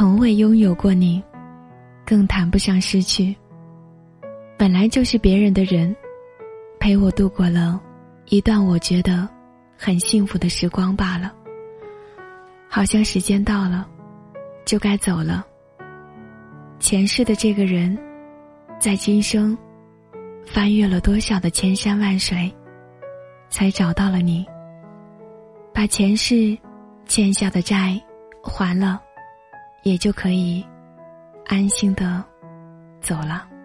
从未拥有过你，更谈不上失去。本来就是别人的人，陪我度过了一段我觉得很幸福的时光罢了。好像时间到了，就该走了。前世的这个人，在今生翻越了多少的千山万水，才找到了你。把前世欠下的债还了，也就可以安心的走了。